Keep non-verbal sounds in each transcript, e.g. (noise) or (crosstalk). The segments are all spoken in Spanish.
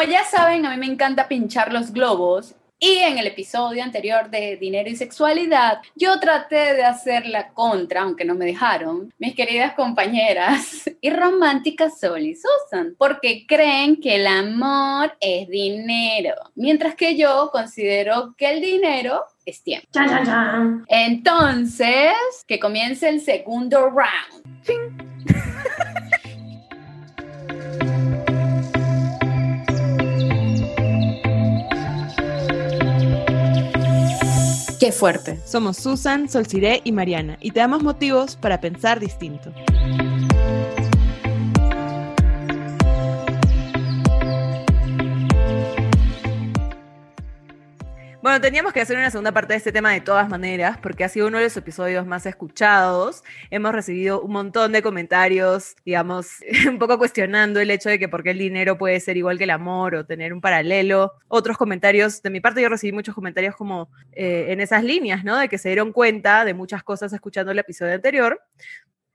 Como ya saben, a mí me encanta pinchar los globos y en el episodio anterior de Dinero y Sexualidad, yo traté de hacer la contra, aunque no me dejaron, mis queridas compañeras (laughs) y románticas Sol y Susan, porque creen que el amor es dinero, mientras que yo considero que el dinero es tiempo. Entonces, que comience el segundo round. Qué fuerte. Somos Susan, Solciré y Mariana y te damos motivos para pensar distinto. Bueno, teníamos que hacer una segunda parte de este tema de todas maneras, porque ha sido uno de los episodios más escuchados. Hemos recibido un montón de comentarios, digamos, (laughs) un poco cuestionando el hecho de que por qué el dinero puede ser igual que el amor o tener un paralelo. Otros comentarios, de mi parte yo recibí muchos comentarios como eh, en esas líneas, ¿no? De que se dieron cuenta de muchas cosas escuchando el episodio anterior.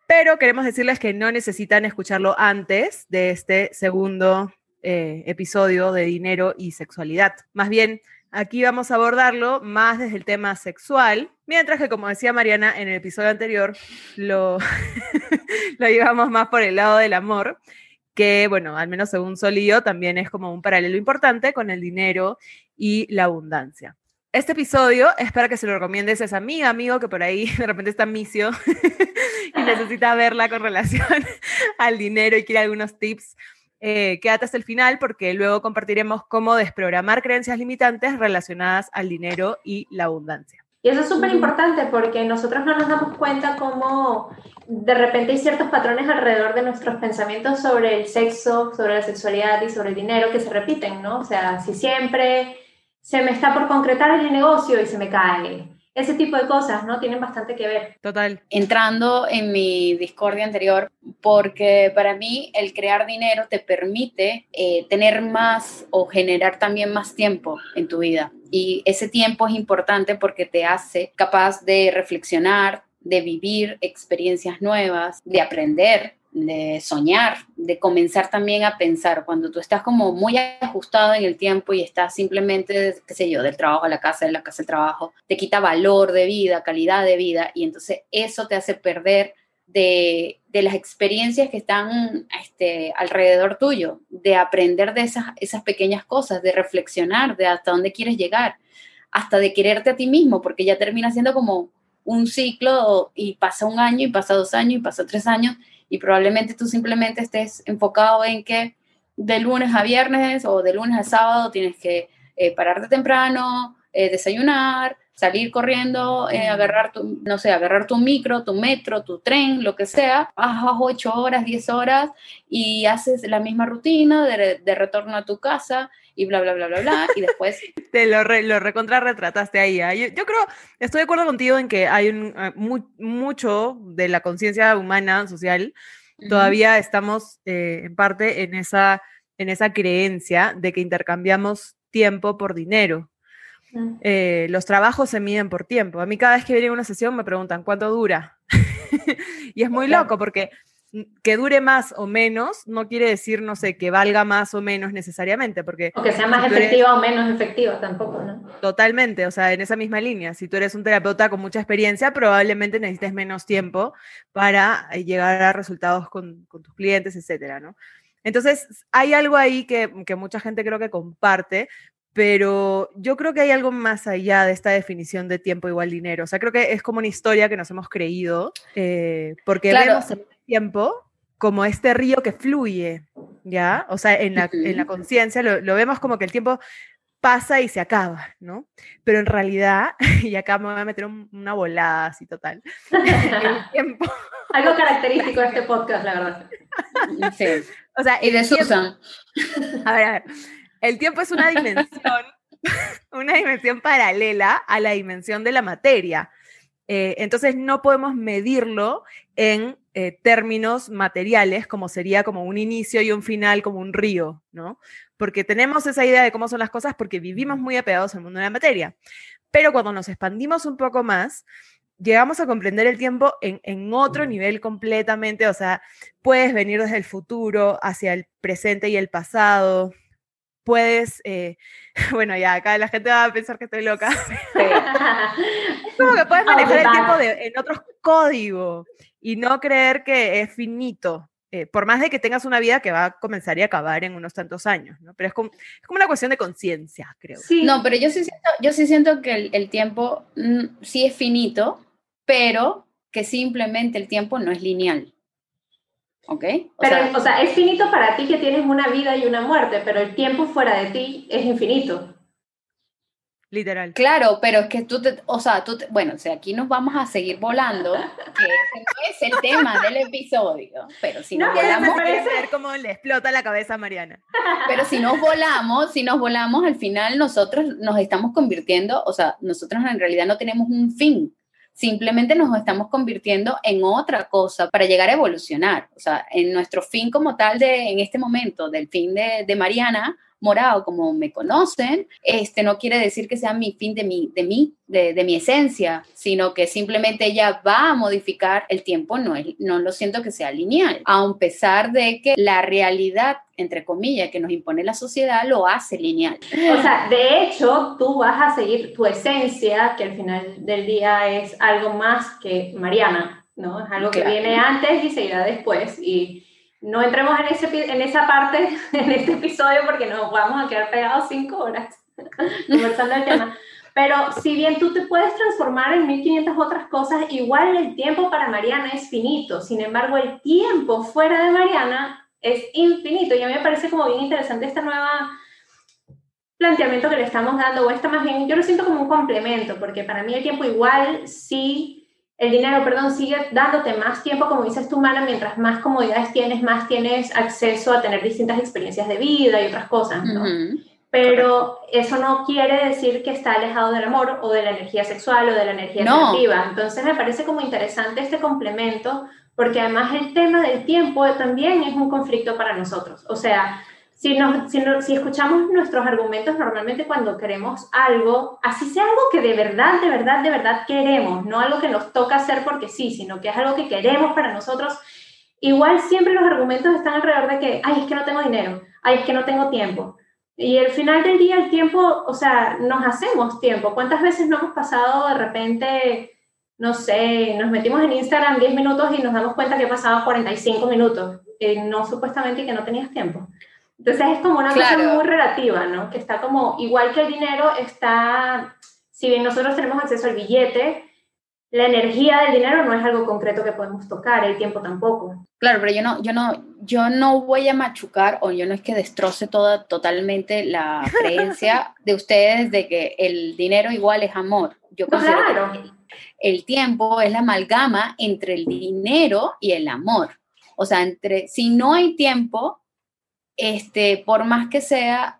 Pero queremos decirles que no necesitan escucharlo antes de este segundo eh, episodio de dinero y sexualidad. Más bien, Aquí vamos a abordarlo más desde el tema sexual, mientras que, como decía Mariana en el episodio anterior, lo, (laughs) lo llevamos más por el lado del amor, que, bueno, al menos según Sol también es como un paralelo importante con el dinero y la abundancia. Este episodio es para que se lo recomiendes a esa amiga, amigo, que por ahí (laughs) de repente está misio (laughs) y necesita verla con relación al dinero y quiere algunos tips eh, quédate hasta el final porque luego compartiremos cómo desprogramar creencias limitantes relacionadas al dinero y la abundancia. Y eso es súper importante porque nosotros no nos damos cuenta cómo de repente hay ciertos patrones alrededor de nuestros pensamientos sobre el sexo, sobre la sexualidad y sobre el dinero que se repiten, ¿no? O sea, si siempre se me está por concretar el negocio y se me cae, ese tipo de cosas, ¿no? Tienen bastante que ver. Total. Entrando en mi discordia anterior, porque para mí el crear dinero te permite eh, tener más o generar también más tiempo en tu vida. Y ese tiempo es importante porque te hace capaz de reflexionar, de vivir experiencias nuevas, de aprender, de soñar, de comenzar también a pensar. Cuando tú estás como muy ajustado en el tiempo y estás simplemente, qué sé yo, del trabajo a la casa, de la casa al trabajo, te quita valor de vida, calidad de vida y entonces eso te hace perder de, las experiencias que están este, alrededor tuyo, de aprender de esas, esas pequeñas cosas, de reflexionar de hasta dónde quieres llegar, hasta de quererte a ti mismo, porque ya termina siendo como un ciclo y pasa un año y pasa dos años y pasa tres años y probablemente tú simplemente estés enfocado en que de lunes a viernes o de lunes a sábado tienes que eh, pararte temprano, eh, desayunar, salir corriendo, eh, agarrar tu, no sé, agarrar tu micro, tu metro, tu tren, lo que sea, bajas 8 horas, 10 horas y haces la misma rutina de, de retorno a tu casa y bla, bla, bla, bla, bla, y después... (laughs) Te lo, lo recontra retrataste ahí. ¿ah? Yo, yo, creo, estoy de acuerdo contigo en que hay un, ah, mucho de la conciencia humana, social, todavía estamos eh, en parte en esa, en esa creencia de que intercambiamos tiempo por dinero. Eh, los trabajos se miden por tiempo. A mí cada vez que viene una sesión me preguntan cuánto dura. (laughs) y es muy loco porque que dure más o menos no quiere decir, no sé, que valga más o menos necesariamente, porque... O que sea más efectiva o menos efectiva tampoco, ¿no? Totalmente, o sea, en esa misma línea. Si tú eres un terapeuta con mucha experiencia, probablemente necesites menos tiempo para eh, llegar a resultados con, tus clientes, etcétera, ¿no? Entonces, hay algo ahí que, que mucha gente creo que comparte, pero yo creo que hay algo más allá de esta definición de tiempo igual dinero. O sea, creo que es como una historia que nos hemos creído, eh, porque vemos el tiempo como este río que fluye, ¿ya? O sea, en la, en la conciencia lo, lo, vemos como que el tiempo pasa y se acaba, ¿no? Pero en realidad, (laughs) y acá me voy a meter una volada así total, (laughs) el tiempo... (laughs) Algo característico de este podcast, la verdad. Sí. O sea, y de Susan. A ver, a ver. El tiempo es una dimensión, una dimensión paralela a la dimensión de la materia. Eh, entonces no podemos medirlo en eh, términos materiales, como sería como un inicio y un final, como un río, ¿no? Porque tenemos esa idea de cómo son las cosas porque vivimos muy apegados al mundo de la materia. Pero cuando nos expandimos un poco más, llegamos a comprender el tiempo en, en, otro nivel completamente, o sea, puedes venir desde el futuro hacia el presente y el pasado, puedes, eh, (laughs) bueno, ya acá la gente va a pensar que estoy loca. (laughs) es como que puedes (laughs) manejar el tiempo de, en otros códigos y no creer que es finito. Eh, por más de que tengas una vida que va a comenzar y acabar en unos tantos años, ¿no? Pero es como, es como una cuestión de conciencia, creo. Sí. No, pero yo sí siento, yo sí siento que el, el tiempo mm, sí es finito, pero que simplemente el tiempo no es lineal. ¿Ok? O pero, sea, o sea, es finito para ti que tienes una vida y una muerte, pero el tiempo fuera de ti es infinito. Literal. Claro, pero es que tú te, o sea, tú bueno, o sea, aquí nos vamos a seguir volando, que ese no es el tema del episodio, pero si nos volamos... ver cómo le explota la cabeza a Mariana. Pero si nos volamos, si nos volamos, al final nosotros nos estamos convirtiendo, o sea, nosotros en realidad no tenemos un fin, simplemente nos estamos convirtiendo en otra cosa para llegar a evolucionar. O sea, en nuestro fin como tal de, en este momento, del fin de, de Mariana, morado como me conocen, este no quiere decir que sea mi fin de mi, de mí, de, de, mi esencia, sino que simplemente ella va a modificar el tiempo, no, es, no lo siento que sea lineal, a pesar de que la realidad, entre comillas, que nos impone la sociedad, lo hace lineal. O sea, de hecho, tú vas a seguir tu esencia, que al final del día es algo más que Mariana, ¿no? Es algo que viene antes y seguirá después. Y no entremos en, ese, en esa parte, (laughs) en este episodio, porque nos vamos a quedar pegados cinco horas (laughs) conversando el tema. Pero si bien tú te puedes transformar en 1500 otras cosas, igual el tiempo para Mariana es finito. Sin embargo, el tiempo fuera de Mariana es infinito. Y a mí me parece como bien interesante esta nueva planteamiento que le estamos dando, o esta más bien, yo lo siento como un complemento, porque para mí el tiempo igual sí el dinero, perdón, sigue dándote más tiempo, como dices tú, Mala, mientras más comodidades tienes, más tienes acceso a tener distintas experiencias de vida y otras cosas, ¿no? Pero eso no quiere decir que está alejado del amor o de la energía sexual o de la energía no. Entonces me parece como interesante este complemento, porque además el tema del tiempo también es un conflicto para nosotros. O sea, si, si, escuchamos nuestros argumentos normalmente cuando queremos algo, así sea algo que de verdad, de verdad, de verdad queremos, no algo que nos toca hacer porque sí, sino que es algo que queremos para nosotros, igual siempre los argumentos están alrededor de que, ay, es que no tengo dinero, ay, es que no tengo tiempo. Y al final del día el tiempo, o sea, nos hacemos tiempo. ¿Cuántas veces no hemos pasado de repente, no sé, nos metimos en Instagram 10 minutos y nos damos cuenta que he pasado 45 minutos, eh, no supuestamente que no tenías tiempo? Entonces es como una cosa muy relativa, ¿no? Que está como, igual que el dinero, está, si bien nosotros tenemos acceso al billete, la energía del dinero no es algo concreto que podemos tocar, el tiempo tampoco. Claro, pero yo no, yo no, yo no voy a machucar o yo no es que destroce toda totalmente la (laughs) creencia de ustedes de que el dinero igual es amor. Yo considero claro. que el tiempo es la amalgama entre el dinero y el amor. O sea, entre si no hay tiempo, este, por más que sea,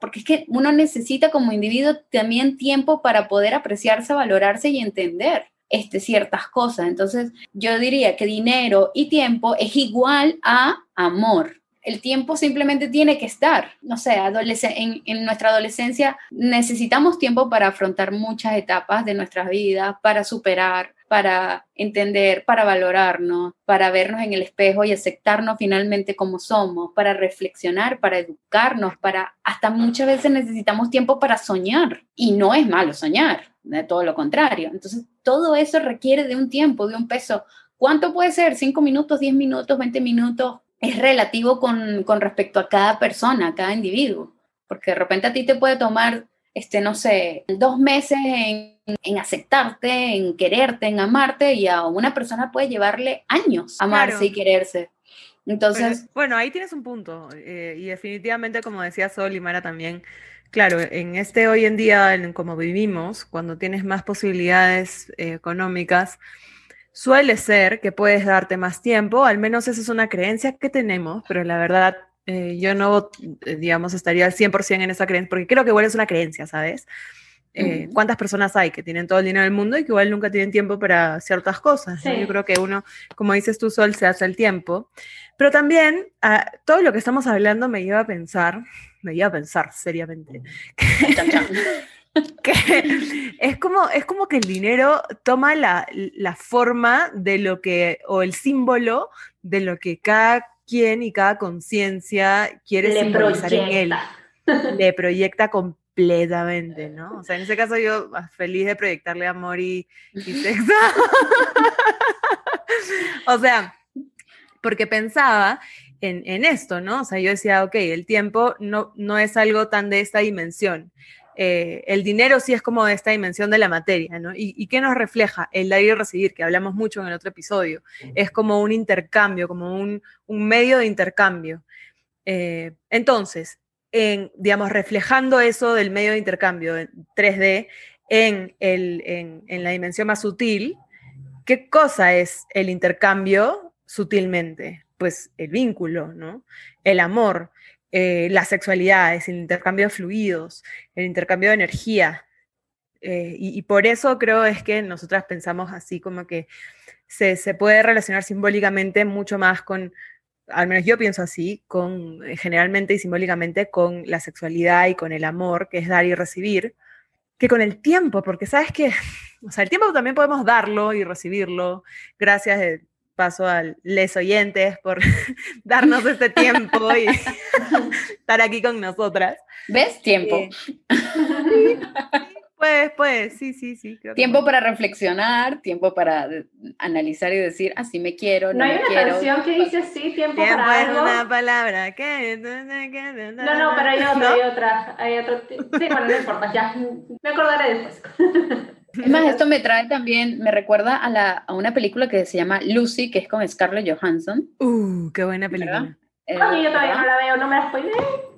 porque es que uno necesita como individuo también tiempo para poder apreciarse, valorarse y entender este, ciertas cosas. Entonces, yo diría que dinero y tiempo es igual a amor. El tiempo simplemente tiene que estar. No sé, en, en nuestra adolescencia necesitamos tiempo para afrontar muchas etapas de nuestras vidas, para superar, para entender, para valorarnos, para vernos en el espejo y aceptarnos finalmente como somos, para reflexionar, para educarnos, para hasta muchas veces necesitamos tiempo para soñar y no es malo soñar, de todo lo contrario. Entonces, todo eso requiere de un tiempo, de un peso. ¿Cuánto puede ser? ¿Cinco minutos, diez minutos, veinte minutos? Es relativo con, con respecto a cada persona, a cada individuo, porque de repente a ti te puede tomar este, no sé, dos meses en, en, aceptarte, en quererte, en amarte, y a una persona puede llevarle años amarse y quererse. Entonces. bueno, ahí tienes un punto. Eh, y definitivamente, como decía Sol y Mara también, claro, en este hoy en día, en como vivimos, cuando tienes más posibilidades eh, económicas, suele ser que puedes darte más tiempo, al menos esa es una creencia que tenemos, pero la verdad eh, yo no, eh, digamos, estaría al 100% en esa creencia, porque creo que igual es una creencia, ¿sabes? Eh, ¿Cuántas personas hay que tienen todo el dinero del mundo y que igual nunca tienen tiempo para ciertas cosas? Yo creo que uno, como dices tú, Sol, se hace el tiempo. Pero también ah, todo lo que estamos hablando me lleva a pensar, me lleva a pensar seriamente, que, es, como, es como que el dinero toma la, la forma de lo que, o el símbolo de lo que cada quien y cada conciencia quiere simbolizar en él. le proyecta completamente, (laughs) ¿no? O sea, en ese caso yo ah, feliz de proyectarle amor y, y (laughs) sexo. o sea, porque pensaba en, en, esto, ¿no? O sea, yo decía, ok, el tiempo no, no es algo tan de esta dimensión. Eh, el dinero sí es como de esta dimensión de la materia, ¿no? ¿Y, ¿Y, qué nos refleja? El dar y recibir, que hablamos mucho en el otro episodio. Es como un intercambio, como un, un medio de intercambio. Eh, entonces, en, digamos, reflejando eso del medio de intercambio en 3D en, el, en, en la dimensión más sutil, ¿qué cosa es el intercambio sutilmente? Pues el vínculo, ¿no? El amor, eh, las sexualidades, el intercambio de fluidos, el intercambio de energía. Eh, y, por eso creo es que nosotras pensamos así como que se, se, puede relacionar simbólicamente mucho más con, al menos yo pienso así, con eh, generalmente y simbólicamente con la sexualidad y con el amor, que es dar y recibir, que con el tiempo, porque sabes que, (laughs) o sea, el tiempo también podemos darlo y recibirlo gracias a paso a les oyentes por (laughs) darnos este tiempo y (laughs) estar aquí con nosotras. ¿Ves? Tiempo. Eh, pues, pues, sí, sí, sí. tiempo que... para reflexionar, tiempo para analizar y decir, así me quiero, no, no hay me una quiero. canción que dice así, tiempo, tiempo para es algo. una palabra que... No, no, pero hay otra, ¿No? hay otra, hay otro. Sí, bueno, no importa, ya, me acordaré después. (laughs) Es más, esto me trae también, me recuerda a, la, a una película que se llama Lucy, que es con Scarlett Johansson. Uh, qué buena película. Eh, Oye, yo todavía no la veo, no me la. (laughs)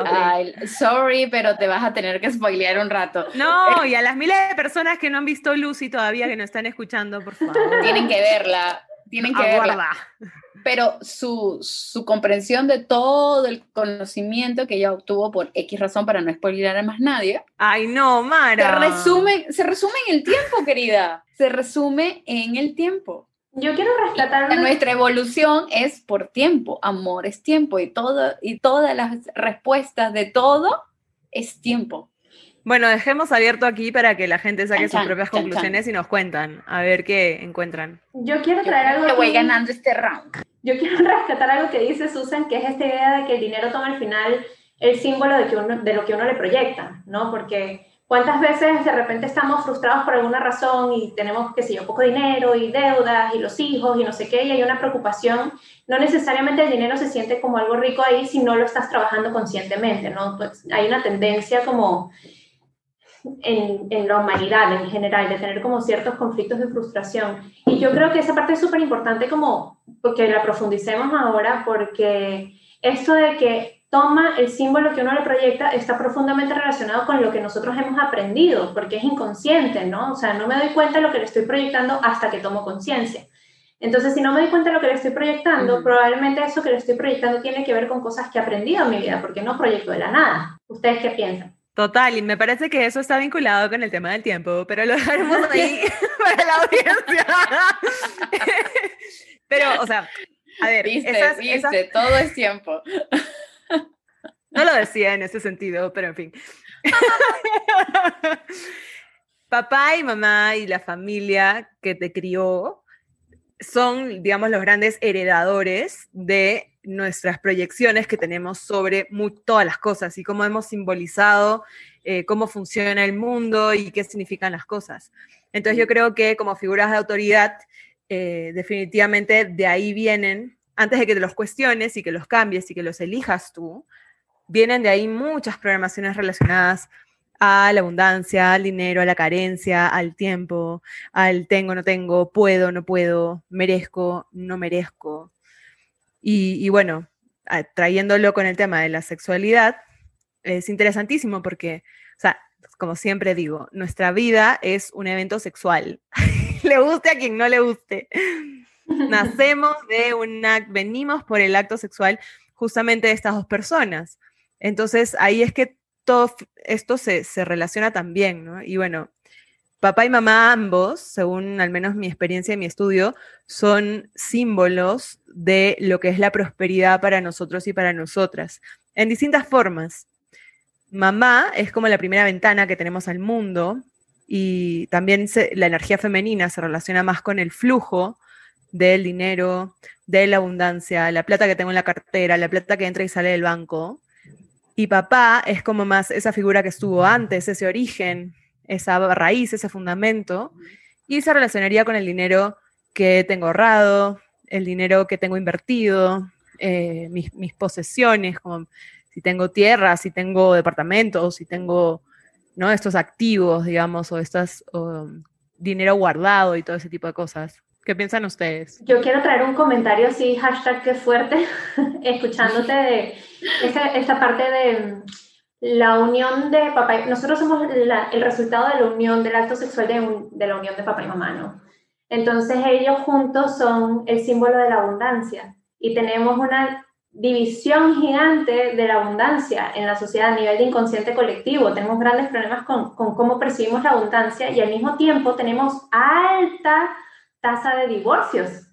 Okay. Ay, sorry, pero te vas a tener que spoilear un rato. No, y a las miles de personas que no han visto Lucy todavía, que no están escuchando, por (laughs) favor. Tienen que verla, tienen que Aguarda. verla. Pero su, su, comprensión de todo el conocimiento que ella obtuvo por X razón para no spoilear a más nadie. Ay, no, Mara. Se resume, se resume en el tiempo, querida. Se resume en el tiempo. Yo quiero rescatar. Nuestra evolución es por tiempo. Amor es tiempo. Y, todo, y todas las respuestas de todo es tiempo. Bueno, dejemos abierto aquí para que la gente saque chan, sus propias chan, conclusiones chan. y nos cuentan, a ver qué encuentran. Yo quiero traer Yo algo. Que voy ganando este round. Yo quiero (laughs) rescatar algo que dice Susan, que es esta idea de que el dinero toma al final el símbolo de, que uno, de lo que uno le proyecta, ¿no? Porque cuántas veces de repente estamos frustrados por alguna razón y tenemos, qué sé yo, poco dinero y deudas y los hijos y no sé qué, y hay una preocupación. No necesariamente el dinero se siente como algo rico ahí si no lo estás trabajando conscientemente, ¿no? Pues hay una tendencia como en, en, la humanidad en general, de tener como ciertos conflictos de frustración. Y yo creo que esa parte es súper importante como que la profundicemos ahora porque esto de que toma el símbolo que uno le proyecta está profundamente relacionado con lo que nosotros hemos aprendido, porque es inconsciente, ¿no? O sea, no me doy cuenta de lo que le estoy proyectando hasta que tomo conciencia. Entonces, si no me doy cuenta de lo que le estoy proyectando, uh -huh. probablemente eso que le estoy proyectando tiene que ver con cosas que he aprendido en mi vida, porque no proyecto de la nada. ¿Ustedes qué piensan? Total, y me parece que eso está vinculado con el tema del tiempo, pero lo dejaremos ahí (laughs) (laughs) para la audiencia. (laughs) pero, o sea, a ver, viste, esas, viste, esas... todo es tiempo. No lo decía en ese sentido, pero en fin. Papá y mamá y la familia que te crió son, digamos, los grandes heredadores de nuestras proyecciones que tenemos sobre todas las cosas y cómo hemos simbolizado eh, cómo funciona el mundo y qué significan las cosas. Entonces yo creo que como figuras de autoridad, eh, definitivamente de ahí vienen, antes de que te los cuestiones y que los cambies y que los elijas tú, vienen de ahí muchas programaciones relacionadas a la abundancia, al dinero, a la carencia, al tiempo, al tengo, no tengo, puedo, no puedo, merezco, no merezco. Y, y bueno, trayéndolo con el tema de la sexualidad, es interesantísimo porque, o sea, como siempre digo, nuestra vida es un evento sexual. (laughs) le guste a quien no le guste. Nacemos de un acto, venimos por el acto sexual justamente de estas dos personas. Entonces ahí es que todo esto se, se relaciona también, ¿no? Y bueno, papá y mamá ambos, según al menos mi experiencia y mi estudio, son símbolos de lo que es la prosperidad para nosotros y para nosotras, en distintas formas. Mamá es como la primera ventana que tenemos al mundo y también la energía femenina se relaciona más con el flujo del dinero, de la abundancia, la plata que tengo en la cartera, la plata que entra y sale del banco. Y papá es como más esa figura que estuvo antes, ese origen, esa raíz, ese fundamento, y se relacionaría con el dinero que tengo ahorrado, el dinero que tengo invertido, eh, mis, mis, posesiones, como si tengo tierra, si tengo departamentos, si tengo ¿no? estos activos, digamos, o estas dinero guardado y todo ese tipo de cosas. ¿Qué piensan ustedes? Yo quiero traer un comentario así, hashtag que fuerte, (laughs) escuchándote de esa, parte de la unión de papá y nosotros somos el resultado de la unión del acto sexual de, de, la unión de papá y mamá, ¿no? Entonces ellos juntos son el símbolo de la abundancia y tenemos una división gigante de la abundancia en la sociedad a nivel de inconsciente colectivo. Tenemos grandes problemas con, con cómo percibimos la abundancia y al mismo tiempo tenemos alta tasa de divorcios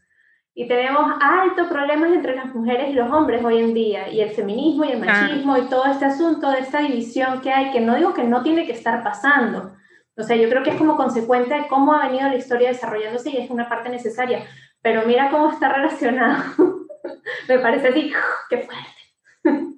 y tenemos altos problemas entre las mujeres y los hombres hoy en día, y el feminismo y el machismo y todo este asunto de esta división que hay, que no digo que no tiene que estar pasando. O sea, yo creo que es como consecuente de cómo ha venido la historia desarrollándose y es una parte necesaria. Pero mira cómo está relacionado. (laughs) Me parece así, qué fuerte. (laughs)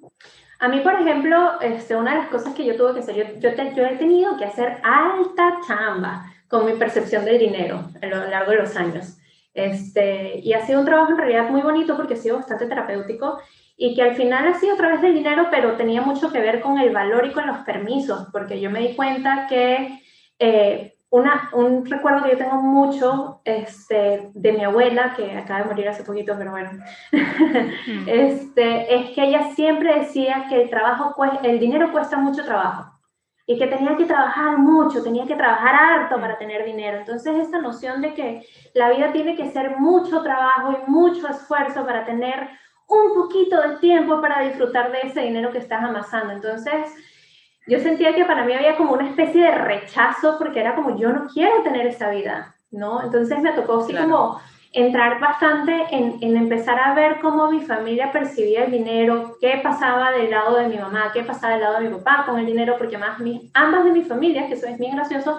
A mí, por ejemplo, este, una de las cosas que yo tuve que hacer, yo, yo, yo he tenido que hacer alta chamba con mi percepción del dinero a lo largo de los años. Este, y ha sido un trabajo en realidad muy bonito porque ha sido bastante terapéutico y que al final ha sido a través del dinero, pero tenía mucho que ver con el valor y con los permisos, porque yo me di cuenta que eh, una, un recuerdo que yo tengo mucho este, de mi abuela, que acaba de morir hace poquito, pero bueno, mm. (laughs) este, es que ella siempre decía que el, trabajo, el dinero cuesta mucho trabajo y que tenía que trabajar mucho, tenía que trabajar harto para tener dinero. Entonces, esta noción de que la vida tiene que ser mucho trabajo y mucho esfuerzo para tener un poquito de tiempo para disfrutar de ese dinero que estás amasando. Entonces, yo sentía que para mí había como una especie de rechazo porque era como, yo no quiero tener esa vida, ¿no? Entonces me tocó así como entrar bastante en, en, empezar a ver cómo mi familia percibía el dinero, qué pasaba del lado de mi mamá, qué pasaba del lado de mi papá con el dinero, porque más ambas de mis familias, que eso es bien gracioso,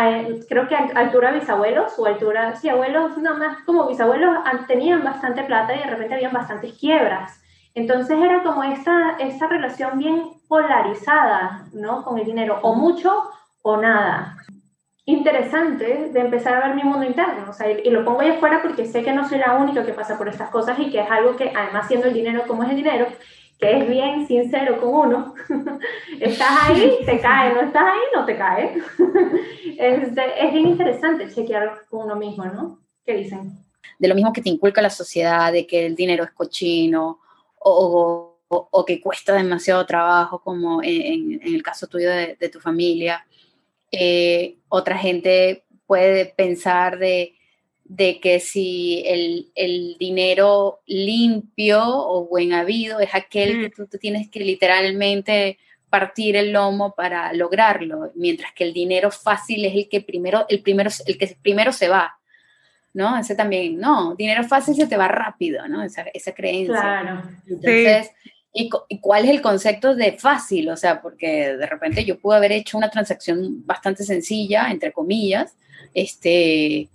eh, creo que a altura bisabuelos o altura, sí, abuelos, nada más como bisabuelos tenían bastante plata y de repente habían bastantes quiebras. Entonces era como esta, esta relación bien polarizada, ¿no? Con el dinero, o mucho o nada interesante de empezar a ver mi mundo interno, o sea, y, lo pongo ahí afuera porque sé que no soy la única que pasa por estas cosas y que es algo que, además siendo el dinero como es el dinero, que es bien sincero con uno, (laughs) estás ahí, (laughs) te cae, no estás ahí, no te cae. (laughs) es, es bien interesante chequear con uno mismo, ¿no? ¿Qué dicen? De lo mismo que te inculca la sociedad, de que el dinero es cochino o, o, que cuesta demasiado trabajo, como en, en el caso tuyo de, de tu familia eh, otra gente puede pensar de, que si el, dinero limpio o buen habido es aquel que mm. tú, tienes que literalmente partir el lomo para lograrlo, mientras que el dinero fácil es el que primero, el primero, el que primero se va. ¿no? Ese también, no, dinero fácil se te va rápido, ¿no? Esa, esa creencia. Claro. Entonces, ¿Y, cuál es el concepto de fácil? O sea, porque de repente yo pude haber hecho una transacción bastante sencilla, entre comillas, este,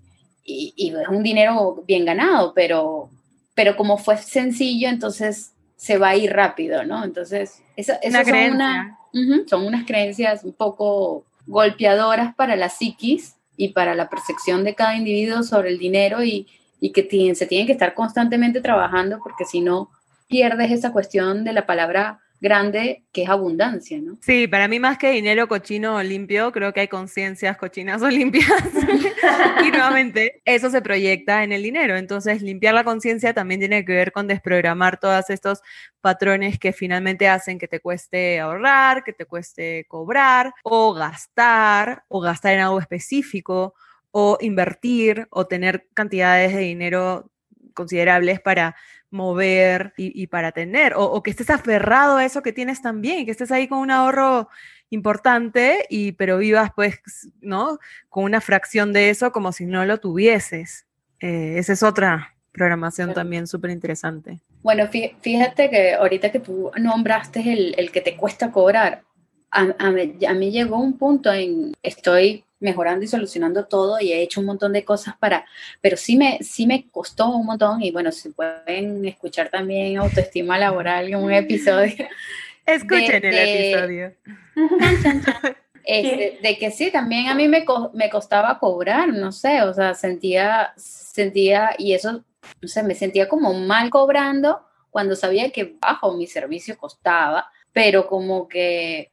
y, es un dinero bien ganado, pero, pero como fue sencillo, entonces se va a ir rápido, ¿no? Entonces, eso, son, son unas creencias un poco golpeadoras para la psiquis y para la percepción de cada individuo sobre el dinero y, y que se tienen que estar constantemente trabajando porque si no, pierdes esa cuestión de la palabra grande que es abundancia, ¿no? Sí, para mí más que dinero cochino o limpio, creo que hay conciencias cochinas o limpias. (laughs) y nuevamente, eso se proyecta en el dinero. Entonces, limpiar la conciencia también tiene que ver con desprogramar todos estos patrones que finalmente hacen que te cueste ahorrar, que te cueste cobrar o gastar o gastar en algo específico o invertir o tener cantidades de dinero considerables para mover y, para tener, o, que estés aferrado a eso que tienes también, que estés ahí con un ahorro importante, y, pero vivas pues, ¿no? Con una fracción de eso como si no lo tuvieses. Eh, esa es otra programación también súper interesante. Bueno, fíjate que ahorita que tú nombraste el, el que te cuesta cobrar, a, a, a, mí llegó un punto en, estoy mejorando y solucionando todo y he hecho un montón de cosas para, pero sí me, sí me costó un montón y bueno, si pueden escuchar también autoestima laboral en un episodio, (laughs) Escuchen el episodio. (laughs) Este, de que sí, también a mí me, me costaba cobrar, no sé, o sea, sentía, sentía, y eso, no sé, me sentía como mal cobrando cuando sabía que bajo mi servicio costaba, pero como que,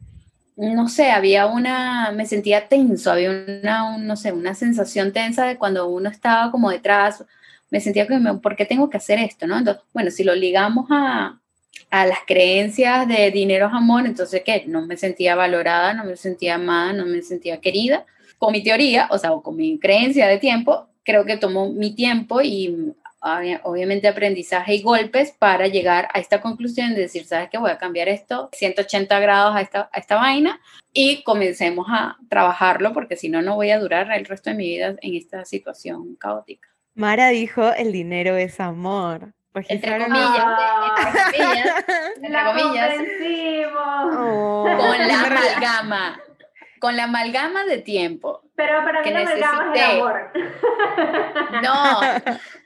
no sé, había una, me sentía tenso, había una, no sé, una sensación tensa de cuando uno estaba como detrás, me sentía que, ¿por qué tengo que hacer esto? ¿no? Entonces, bueno, si lo ligamos a, a las creencias de dinero amor, entonces, ¿qué? No me sentía valorada, no me sentía amada, no me sentía querida. Con mi teoría, o sea, con mi creencia de tiempo, creo que tomó mi tiempo y obviamente aprendizaje y golpes para llegar a esta conclusión de decir, ¿sabes qué? Voy a cambiar esto 180 grados a esta, a esta vaina y comencemos a trabajarlo porque si no, no voy a durar el resto de mi vida en esta situación caótica. Mara dijo, el dinero es amor. Entre comillas, (laughs) entre comillas, oh. con la (laughs) amalgama, con la amalgama de tiempo. Pero para mí la amalgama es el amor. No, (laughs)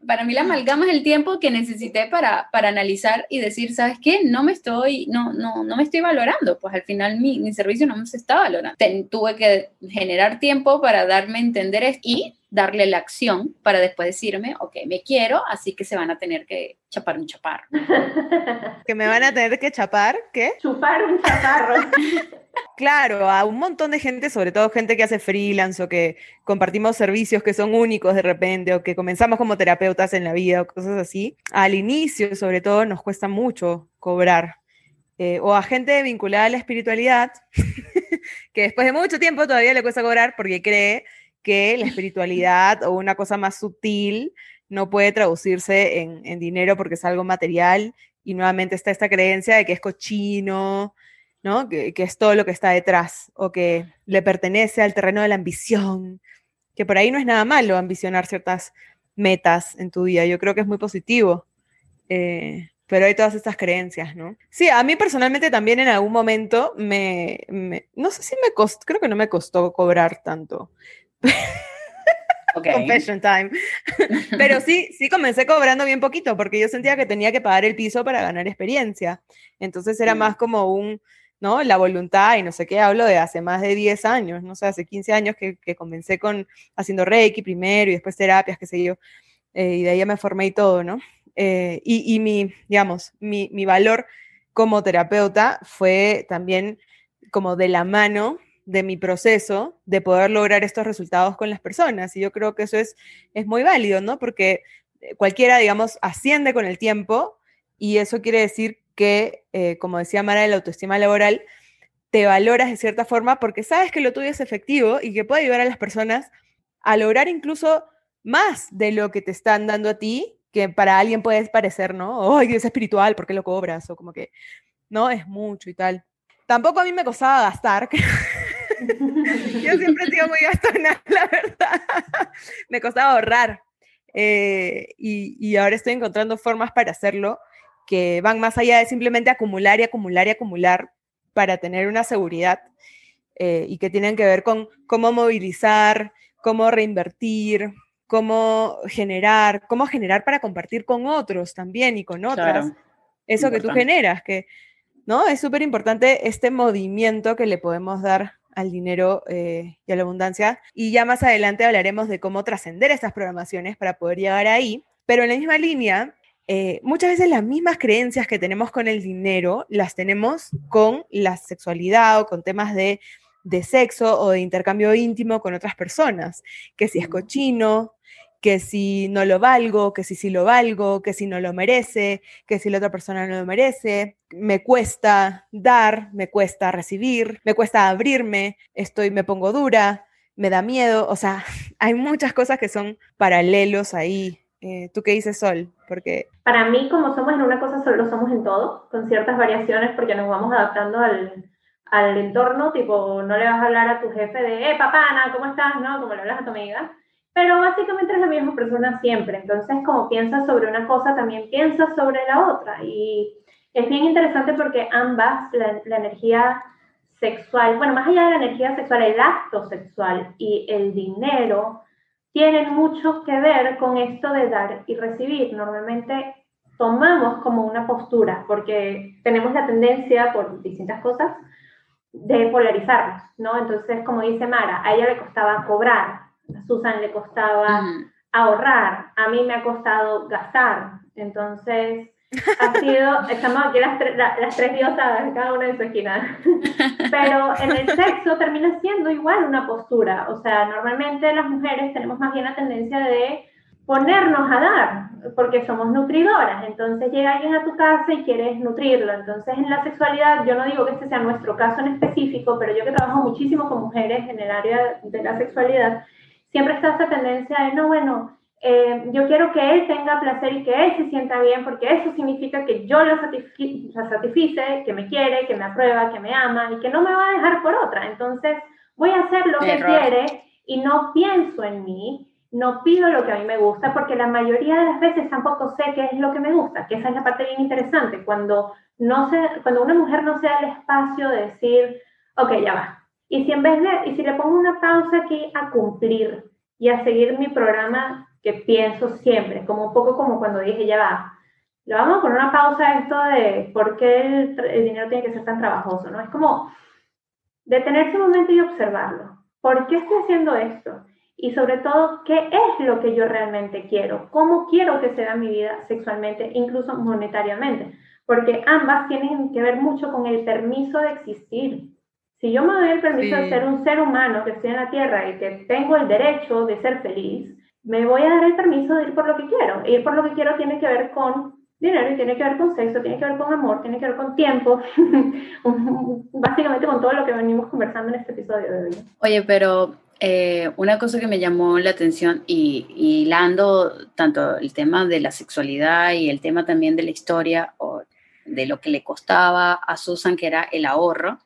para mí la amalgama es el tiempo que necesité para, para analizar y decir, ¿sabes qué? No me estoy, no, no, no me estoy valorando, pues al final mi, mi servicio no me se está valorando. tuve que generar tiempo para darme a entender esto y darle la acción para después decirme, ok, me quiero, así que se van a tener que chapar un chaparro. (laughs) ¿Que me van a tener que chapar? ¿Qué? Chupar un chaparro. (laughs) Claro, a un montón de gente, sobre todo gente que hace freelance o que compartimos servicios que son únicos de repente o que comenzamos como terapeutas en la vida o cosas así, al inicio sobre todo nos cuesta mucho cobrar. Eh, o a gente vinculada a la espiritualidad, (laughs) que después de mucho tiempo todavía le cuesta cobrar porque cree que la espiritualidad o una cosa más sutil no puede traducirse en, dinero porque es algo material y nuevamente está esta creencia de que es cochino, ¿no? Que, que, es todo lo que está detrás o que le pertenece al terreno de la ambición, que por ahí no es nada malo ambicionar ciertas metas en tu vida, yo creo que es muy positivo, eh, pero hay todas estas creencias, ¿no? Sí, a mí personalmente también en algún momento me, me no sé si me costó, creo que no me costó cobrar tanto, (laughs) Confession time. (laughs) Pero sí, sí comencé cobrando bien poquito porque yo sentía que tenía que pagar el piso para ganar experiencia. Entonces era más como un, ¿no? La voluntad y no sé qué, hablo de hace más de 10 años, no sé, hace 15 años que, que comencé con haciendo Reiki primero y después terapias, qué sé yo. Eh, y de ahí ya me formé y todo, ¿no? Eh, y, y, mi, digamos, mi, mi valor como terapeuta fue también como de la mano de mi proceso de poder lograr estos resultados con las personas. Y yo creo que eso es, es muy válido, ¿no? Porque eh, cualquiera, digamos, asciende con el tiempo y eso quiere decir que, eh, como decía Mara de la autoestima laboral, te valoras de cierta forma porque sabes que lo tuyo es efectivo y que puede ayudar a las personas a lograr incluso más de lo que te están dando a ti, que para alguien puede parecer, ¿no? ¡Ay, es espiritual! ¿Por qué lo cobras? O como que, no, es mucho y tal. Tampoco a mí me costaba gastar. (laughs) Yo siempre he sido muy gastona, (laughs) la verdad. Me costaba ahorrar. Eh, y, y, ahora estoy encontrando formas para hacerlo que van más allá de simplemente acumular y acumular y acumular para tener una seguridad eh, y que tienen que ver con cómo movilizar, cómo reinvertir, cómo generar, cómo generar para compartir con otros también y con otras. Eso que tú generas, que ¿no? Es súper importante este movimiento que le podemos dar al dinero eh, y a la abundancia. Y ya más adelante hablaremos de cómo trascender estas programaciones para poder llegar ahí. Pero en la misma línea, eh, muchas veces las mismas creencias que tenemos con el dinero las tenemos con la sexualidad o con temas de, de sexo o de intercambio íntimo con otras personas, que si es cochino, que si no lo valgo, que si sí lo valgo, que si no lo merece, que si la otra persona no lo merece, me cuesta dar, me cuesta recibir, me cuesta abrirme, estoy, me pongo dura, me da miedo, o sea, (laughs) hay muchas cosas que son paralelos ahí. Eh, ¿Tú qué dices, Sol? Porque... Para mí, como somos en una cosa, solo somos en todo, con ciertas variaciones, porque nos vamos adaptando al, al entorno, tipo, no le vas a hablar a tu jefe de, eh, papana, ¿cómo estás? ¿No? Como le hablas a tu amiga pero básicamente es la misma persona siempre. Entonces, como piensas sobre una cosa, también piensas sobre la otra. Y es bien interesante porque ambas, la, la energía sexual, bueno, más allá de la energía sexual, el acto sexual y el dinero tienen mucho que ver con esto de dar y recibir. Normalmente tomamos como una postura, porque tenemos la tendencia, por distintas cosas, de polarizarnos, ¿no? Entonces, como dice Mara, a ella le costaba cobrar, a Susan le costaba ahorrar, a mí me ha costado gastar, entonces ha sido, estamos aquí las, las tres diosas, cada una en su esquina, pero en el sexo termina siendo igual una postura, o sea, normalmente las mujeres tenemos más bien la tendencia de ponernos a dar, porque somos nutridoras. Entonces llega alguien a tu casa y quieres nutrirlo. Entonces en la sexualidad, yo no digo que este sea nuestro caso en específico, pero yo que trabajo muchísimo con mujeres en el área de la sexualidad, siempre está esa tendencia de, no, bueno, eh, yo quiero que él tenga placer y que él se sienta bien, porque eso significa que yo lo satisfice, que me quiere, que me aprueba, que me ama y que no me va a dejar por otra. Entonces voy a hacer lo que quiere y no pienso en mí no pido lo que a mí me gusta porque la mayoría de las veces tampoco sé qué es lo que me gusta, que esa es la parte bien interesante, cuando, no se, cuando una mujer no se da el espacio de decir, ok, ya va. Y si en vez de, y si le pongo una pausa aquí a cumplir y a seguir mi programa que pienso siempre, como un poco como cuando dije, ya va, le vamos a poner una pausa a esto de por qué el, el dinero tiene que ser tan trabajoso, ¿no? Es como detenerse un momento y observarlo. ¿Por qué estoy haciendo esto? y sobre todo qué es lo que yo realmente quiero, cómo quiero que sea mi vida sexualmente, incluso monetariamente, porque ambas tienen que ver mucho con el permiso de existir. Si yo me doy el permiso de ser un ser humano que estoy en la tierra y que tengo el derecho de ser feliz, me voy a dar el permiso de ir por lo que quiero. Ir por lo que quiero tiene que ver con dinero y tiene que ver con sexo, tiene que ver con amor, tiene que ver con tiempo, (laughs) básicamente con todo lo que venimos conversando en este episodio de hoy. Oye, pero eh, una cosa que me llamó la atención y, hilando tanto el tema de la sexualidad y el tema también de la historia o de lo que le costaba a Susan, que era el ahorro,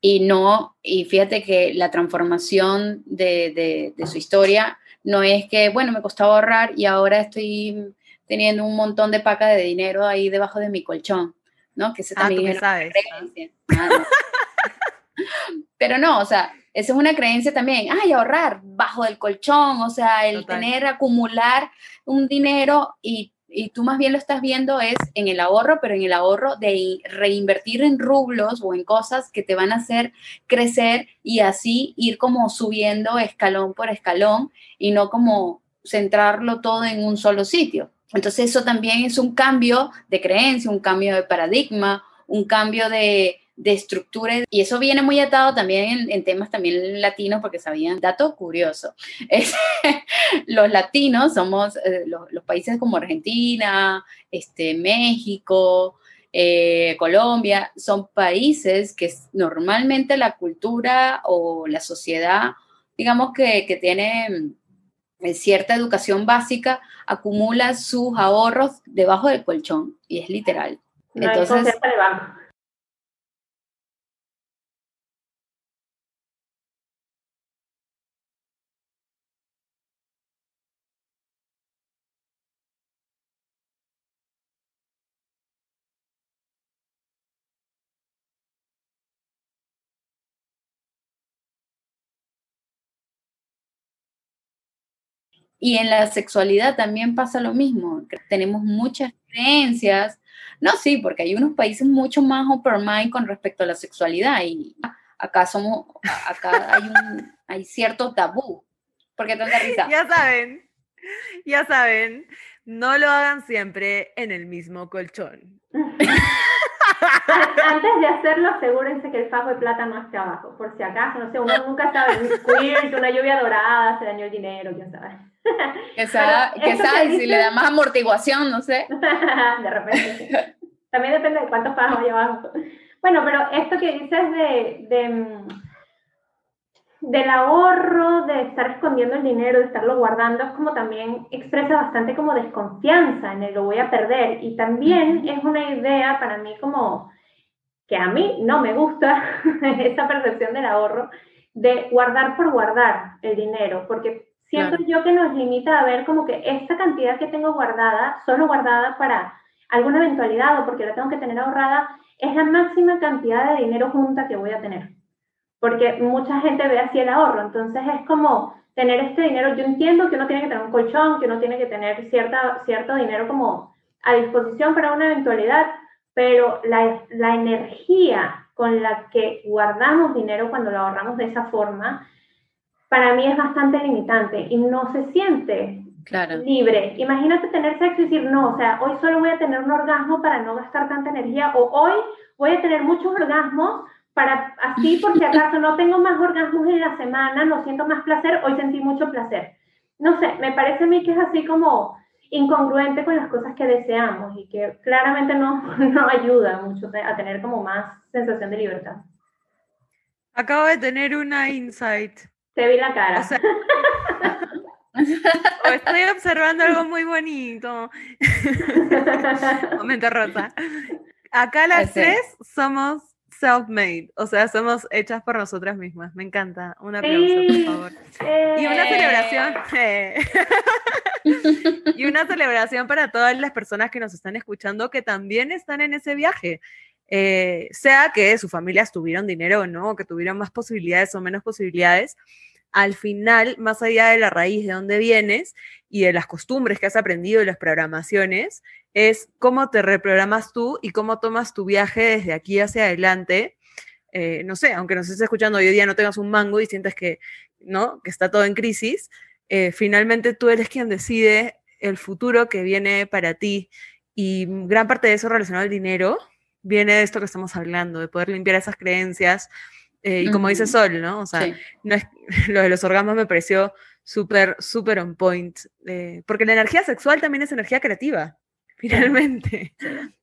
y no, y fíjate que la transformación de, de, su historia no es que, bueno, me costaba ahorrar y ahora estoy teniendo un montón de paca de dinero ahí debajo de mi colchón, ¿no? Que ese ah, también sabes. Ah, (laughs) Pero no, o sea, esa es una creencia también, ay, ahorrar bajo del colchón, o sea, el tener, acumular un dinero y, y, tú más bien lo estás viendo es en el ahorro, pero en el ahorro de reinvertir en rublos o en cosas que te van a hacer crecer y así ir como subiendo escalón por escalón y no como centrarlo todo en un solo sitio. Entonces eso también es un cambio de creencia, un cambio de paradigma, un cambio de, de estructura y eso viene muy atado también en, temas también latinos porque sabían, dato curioso, (laughs) es, los latinos somos eh, los, países como Argentina, este, México, eh, Colombia, son países que normalmente la cultura o la sociedad, digamos que, que tiene eh, cierta educación básica, acumula sus ahorros debajo del colchón y es literal. Entonces, Y en la sexualidad también pasa lo mismo. Tenemos muchas creencias. No, sí, porque hay unos países mucho más open mind con respecto a la sexualidad y acá somos, acá hay, un, hay cierto tabú. porque te risa? (laughs) Ya saben, ya saben, no lo hagan siempre en el mismo colchón. Antes de hacerlo, asegúrense que el fajo de plata no esté abajo, por si acaso, no sé, uno nunca sabe, un una lluvia dorada, se dañó el dinero, quién sabe. (laughs) Que sabe, si le da más amortiguación, no sé. (laughs) de repente. También depende de cuántos hay abajo. Bueno, pero esto que dices de, de, mm, del ahorro, de estar escondiendo el dinero, de estarlo guardando, es como también expresa bastante como desconfianza en el lo voy a perder. Y también es una idea para mí como que a mí no me gusta (laughs) esta percepción del ahorro, de guardar por guardar el dinero, porque Siento yo que nos limita a ver como que esta cantidad que tengo guardada, solo guardada para alguna eventualidad o porque la tengo que tener ahorrada, es la máxima cantidad de dinero junta que voy a tener. Porque mucha gente ve así el ahorro, entonces es como tener este dinero, yo entiendo que uno tiene que tener un colchón, que uno tiene que tener cierta, cierto dinero como a disposición para una eventualidad, pero la, la energía con la que guardamos dinero cuando lo ahorramos de esa forma, para mí es bastante limitante y no se siente claro. libre. Imagínate tener sexo y decir, no, o sea, hoy solo voy a tener un orgasmo para no gastar tanta energía o hoy voy a tener muchos orgasmos para así por si acaso no tengo más orgasmos en la semana, no siento más placer, hoy sentí mucho placer. No sé, me parece a mí que es así como incongruente con las cosas que deseamos y que claramente no, (laughs) no ayuda mucho a tener como más sensación de libertad. Acabo de tener una insight. Te vi la cara. (laughs) estoy observando algo muy bonito. (laughs) Momento rosa. Acá las tres somos self-made, o sea, somos hechas por nosotras mismas. Me encanta. Un aplauso, por favor. Y una celebración. (laughs) y una celebración para todas las personas que nos están escuchando que también están en ese viaje. Eh, sea que sus familias tuvieron dinero o no, que tuvieron más posibilidades o menos posibilidades, al final, más allá de la raíz de dónde vienes y de las costumbres que has aprendido y las programaciones, es cómo te reprogramas tú y cómo tomas tu viaje desde aquí hacia adelante. Eh, no sé, aunque nos estés escuchando hoy día no tengas un mango y sientes que, ¿no? que está todo en crisis, eh, finalmente tú eres quien decide el futuro que viene para ti. Y gran parte de eso relacionado al dinero viene de esto que estamos hablando, de poder limpiar esas creencias, eh, y como dice Sol, ¿no? O sea, no es, (laughs) lo de los orgasmos me pareció súper, súper on point, eh, porque la energía sexual también es energía creativa, (laughs) finalmente.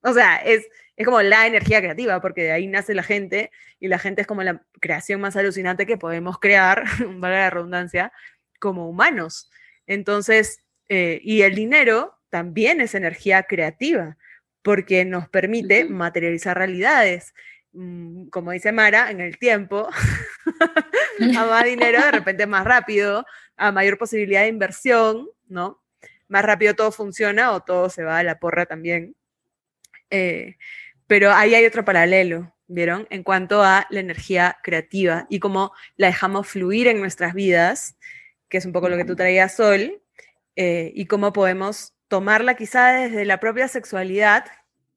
O sea, es, es como la energía creativa, porque de ahí nace la gente, y la gente es como la creación más alucinante que podemos crear, (laughs) valga la redundancia, como humanos. Entonces, eh, y el dinero también es energía creativa, porque nos permite materializar realidades. Mm, como dice Mara, en el tiempo, (laughs) a más dinero, de (laughs) repente más rápido, a mayor posibilidad de inversión, ¿no? Más rápido todo funciona o todo se va a la porra también. Eh, pero ahí hay otro paralelo, ¿vieron? En cuanto a la energía creativa y cómo la dejamos fluir en nuestras vidas, que es un poco lo que tú traías, Sol, eh, y cómo podemos tomarla quizá desde la propia sexualidad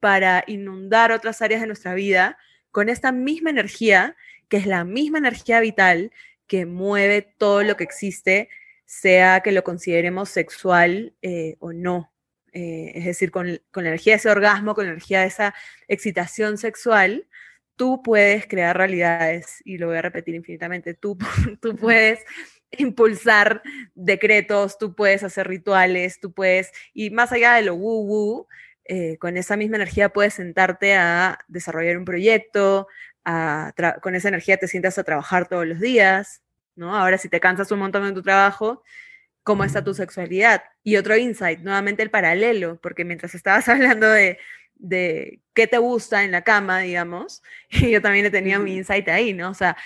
para inundar otras áreas de nuestra vida con esta misma energía, que es la misma energía vital que mueve todo lo que existe, sea que lo consideremos sexual eh, o no. Eh, es decir, con, la energía de ese orgasmo, con la energía de esa excitación sexual, tú puedes crear realidades, y lo voy a repetir infinitamente, tú, (laughs) tú puedes impulsar decretos, tú puedes hacer rituales, tú puedes, y más allá de lo woo-woo, eh, con esa misma energía puedes sentarte a desarrollar un proyecto, con esa energía te sientas a trabajar todos los días, ¿no? Ahora si te cansas un montón en tu trabajo, ¿cómo está tu sexualidad? Y otro insight, nuevamente el paralelo, porque mientras estabas (laughs) hablando de, de qué te gusta en la cama, digamos, y (laughs) yo también he tenido mi insight ahí, ¿no? O sea,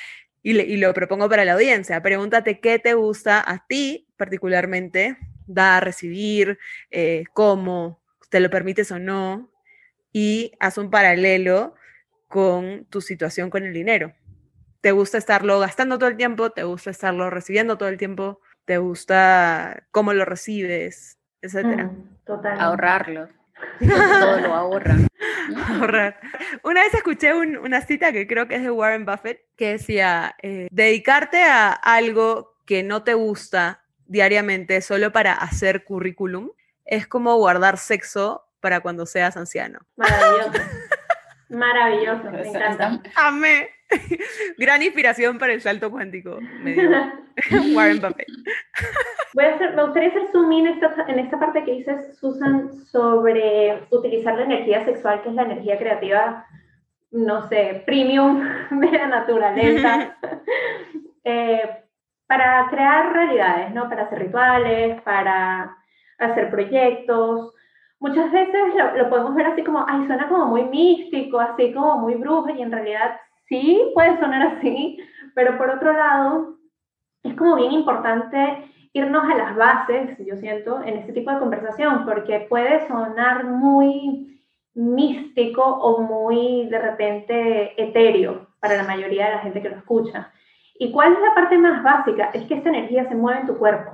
y, lo propongo para la audiencia, pregúntate qué te gusta a ti particularmente, dar, recibir, eh, cómo, te lo permites o no, y haz un paralelo con tu situación con el dinero. ¿Te gusta estarlo gastando todo el tiempo? ¿Te gusta estarlo recibiendo todo el tiempo? ¿Te gusta cómo lo recibes? Etcétera. Mm, Ahorrarlo. (laughs) todo lo ahorra. (laughs) Ahorrar. Una vez escuché una cita que creo que es de Warren Buffett que decía, eh, dedicarte a algo que no te gusta diariamente solo para hacer currículum es como guardar sexo para cuando seas anciano. Maravilloso. (laughs) Maravilloso, me encanta. Amé. (laughs) Gran inspiración para el salto cuántico, me. (laughs) (laughs) Warren Buffett. Voy a hacer, me gustaría hacer zoom in esta, en esta parte que dices, Susan, sobre utilizar la energía sexual, que es la energía creativa, no sé, premium de la naturaleza, eh, para crear realidades, ¿no? Para hacer rituales, para hacer proyectos. Muchas veces lo, podemos ver así como, ay, suena como muy místico, así como muy brujo, y en realidad sí puede sonar así, pero por otro lado, es como bien importante irnos a las bases, yo siento, en este tipo de conversación, porque puede sonar muy místico o muy de repente etéreo para la mayoría de la gente que lo escucha. ¿Y cuál es la parte más básica? Es que esta energía se mueve en tu cuerpo.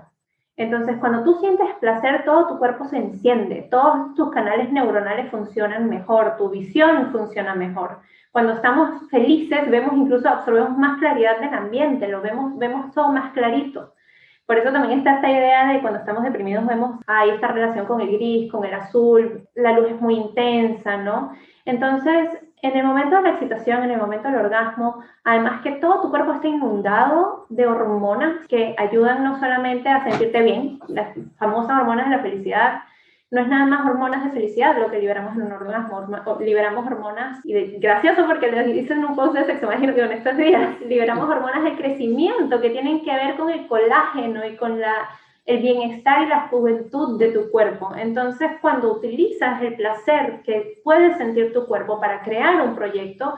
Entonces, cuando tú sientes placer, todo tu cuerpo se enciende, todos tus canales neuronales funcionan mejor, tu visión funciona mejor. Cuando estamos felices, vemos incluso, absorbemos más claridad del ambiente, lo vemos, vemos todo más clarito. Por eso también está esta idea de cuando estamos deprimidos vemos ahí esta relación con el gris, con el azul, la luz es muy intensa, ¿no? Entonces, en el momento de la excitación, en el momento del orgasmo, además que todo tu cuerpo está inundado de hormonas que ayudan no solamente a sentirte bien, las famosas hormonas de la felicidad, no es nada más hormonas de felicidad lo que liberamos en un orgasmo, liberamos hormonas, y gracioso porque les dicen un post de sexo mágico que en estos días, (laughs) liberamos hormonas de crecimiento que tienen que ver con el colágeno y con la el bienestar y la juventud de tu cuerpo. Entonces, cuando utilizas el placer que puede sentir tu cuerpo para crear un proyecto,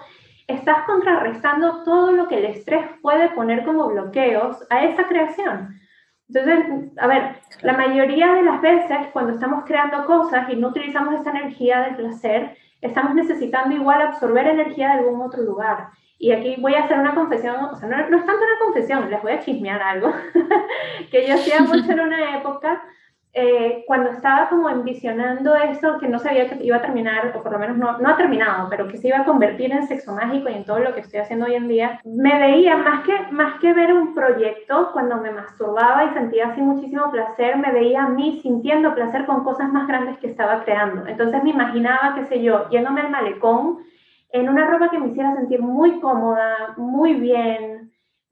estás contrarrestando todo lo que el estrés puede poner como bloqueos a esa creación. Entonces, a ver, la mayoría de las veces cuando estamos creando cosas y no utilizamos esa energía del placer, estamos necesitando igual absorber energía de algún otro lugar. Y aquí voy a hacer una confesión, o sea, no, no es tanto una confesión, les voy a chismear algo, (laughs) que yo hacía mucho en una época, eh, cuando estaba como envisionando eso, que no sabía que iba a terminar, o por lo menos no, no ha terminado, pero que se iba a convertir en sexo mágico y en todo lo que estoy haciendo hoy en día, me veía más que, más que ver un proyecto, cuando me masturbaba y sentía así muchísimo placer, me veía a mí sintiendo placer con cosas más grandes que estaba creando. Entonces me imaginaba, qué sé yo, yéndome al malecón en una ropa que me hiciera sentir muy cómoda, muy bien,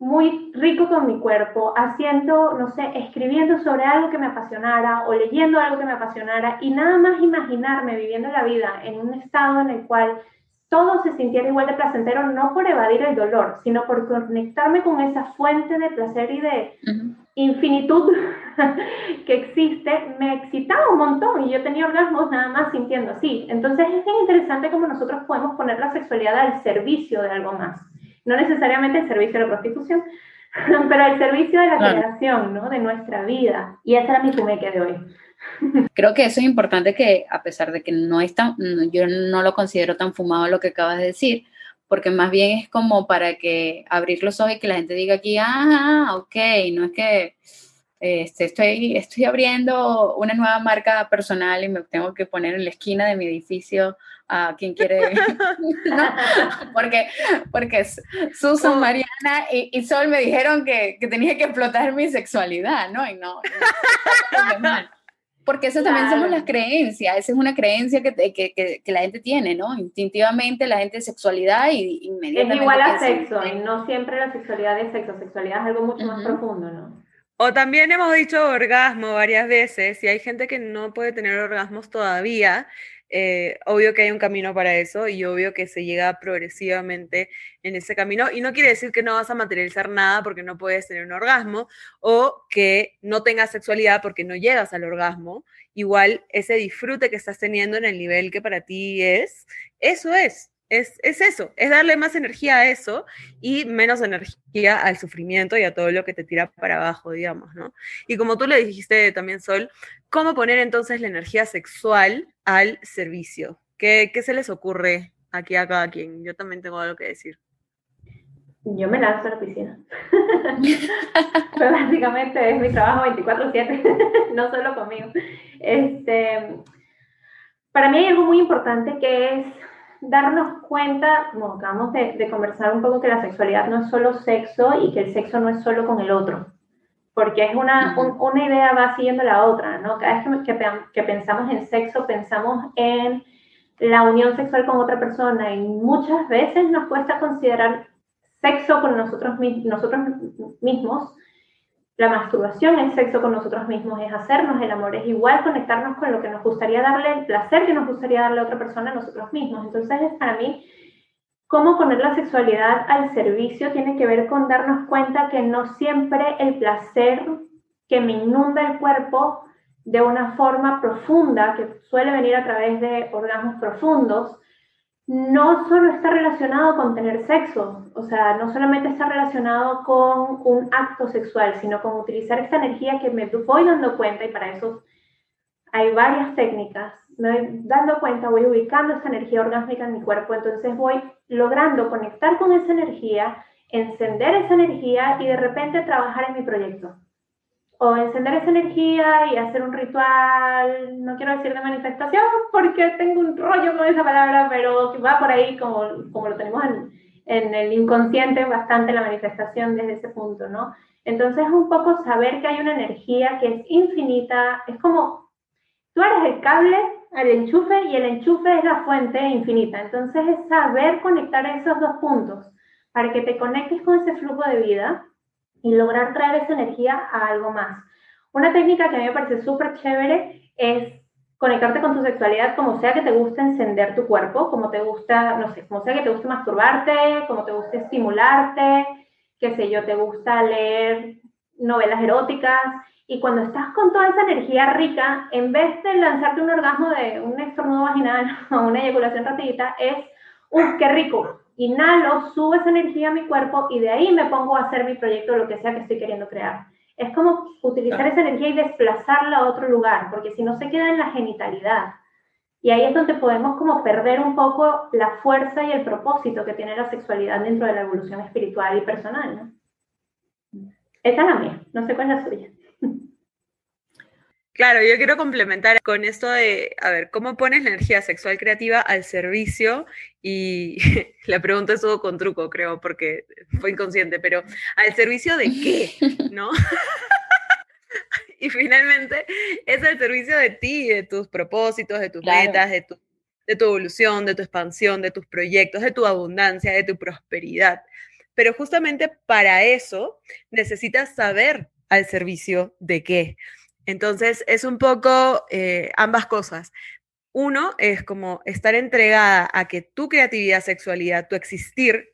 muy rico con mi cuerpo, haciendo, no sé, escribiendo sobre algo que me apasionara o leyendo algo que me apasionara y nada más imaginarme viviendo la vida en un estado en el cual todo se sintiera igual de placentero, no por evadir el dolor, sino por conectarme con esa fuente de placer y de infinitud (laughs) que existe, me excitaba un montón y yo tenía orgasmos nada más sintiendo así. Entonces es bien interesante cómo nosotros podemos poner la sexualidad al servicio de algo más. No necesariamente el servicio de la prostitución, (laughs) pero al servicio de la creación, ¿no? De nuestra vida. Y esa era mi fumeque de hoy. (laughs) Creo que eso es importante que, a pesar de que no es tan, yo no lo considero tan fumado lo que acabas de decir, porque más bien es como para que abrir los ojos y que la gente diga aquí, ah, ok, no es que este, estoy, estoy abriendo una nueva marca personal y me tengo que poner en la esquina de mi edificio a quien quiere, (laughs) porque, porque Susan, Mariana y, Sol me dijeron que, que, tenía que explotar mi sexualidad, ¿no? Y no, no porque eso también somos las creencias, esa es una creencia que, que, que, la gente tiene, ¿no? Instintivamente la gente sexualidad y inmediatamente... Es igual a sexo, y no siempre la sexualidad es sexo, sexualidad es algo mucho más profundo, ¿no? O también hemos dicho orgasmo varias veces y hay gente que no puede tener orgasmos todavía eh, obvio que hay un camino para eso y obvio que se llega progresivamente en ese camino. Y no quiere decir que no vas a materializar nada porque no puedes tener un orgasmo o que no tengas sexualidad porque no llegas al orgasmo. Igual ese disfrute que estás teniendo en el nivel que para ti es, eso es. Es, es, eso, es darle más energía a eso y menos energía al sufrimiento y a todo lo que te tira para abajo, digamos, ¿no? Y como tú le dijiste también, Sol, ¿cómo poner entonces la energía sexual al servicio? ¿Qué, qué se les ocurre aquí a cada quien? Yo también tengo algo que decir. Yo me lanzo a la piscina. (laughs) es mi trabajo 24/7, (laughs) no solo conmigo. Este, para mí hay algo muy importante que es darnos cuenta, como acabamos de, conversar un poco, que la sexualidad no es solo sexo y que el sexo no es solo con el otro, porque es una, una idea va siguiendo la otra, ¿no? Cada vez que, que, pensamos en sexo, pensamos en la unión sexual con otra persona y muchas veces nos cuesta considerar sexo con nosotros, nosotros mismos la masturbación, el sexo con nosotros mismos, es hacernos el amor, es igual conectarnos con lo que nos gustaría darle, el placer que nos gustaría darle a otra persona a nosotros mismos. Entonces, para mí, cómo poner la sexualidad al servicio tiene que ver con darnos cuenta que no siempre el placer que me inunda el cuerpo de una forma profunda, que suele venir a través de orgasmos profundos, no solo está relacionado con tener sexo, o sea, no solamente está relacionado con un acto sexual, sino con utilizar esta energía que me voy dando cuenta, y para eso hay varias técnicas, me voy dando cuenta, voy ubicando esa energía orgásmica en mi cuerpo, entonces voy logrando conectar con esa energía, encender esa energía y de repente trabajar en mi proyecto. O encender esa energía y hacer un ritual, no quiero decir de manifestación porque tengo un rollo con esa palabra, pero va por ahí como, como lo tenemos en, en el inconsciente bastante la manifestación desde ese punto, ¿no? Entonces un poco saber que hay una energía que es infinita, es como tú eres el cable al enchufe y el enchufe es la fuente infinita. Entonces es saber conectar esos dos puntos para que te conectes con ese flujo de vida y lograr traer esa energía a algo más. Una técnica que a mí me parece súper chévere es conectarte con tu sexualidad como sea que te guste encender tu cuerpo, como te gusta, no sé, como sea que te guste masturbarte, como te guste estimularte, qué sé yo, te gusta leer novelas eróticas. Y cuando estás con toda esa energía rica, en vez de lanzarte un orgasmo de un estornudo vaginal (laughs) o una eyaculación rapidita, es, ¡uf, qué rico! Inhalo, subo esa energía a mi cuerpo y de ahí me pongo a hacer mi proyecto, lo que sea que estoy queriendo crear. Es como utilizar esa energía y desplazarla a otro lugar, porque si no se queda en la genitalidad. Y ahí es donde podemos como perder un poco la fuerza y el propósito que tiene la sexualidad dentro de la evolución espiritual y personal. Esa es la mía, no sé cuál es la suya. Claro, yo quiero complementar con esto de, a ver, ¿cómo pones la energía sexual creativa al servicio? Y (laughs) la pregunta estuvo con truco, creo, porque fue inconsciente, pero ¿al servicio de qué? (laughs) ¿No? (laughs) y finalmente es al servicio de ti, de tus propósitos, de tus metas, de tu, de tu evolución, de tu expansión, de tus proyectos, de tu abundancia, de tu prosperidad. Pero justamente para eso necesitas saber al servicio de qué. Entonces, es un poco eh, ambas cosas. Uno es como estar entregada a que tu creatividad, sexualidad, tu existir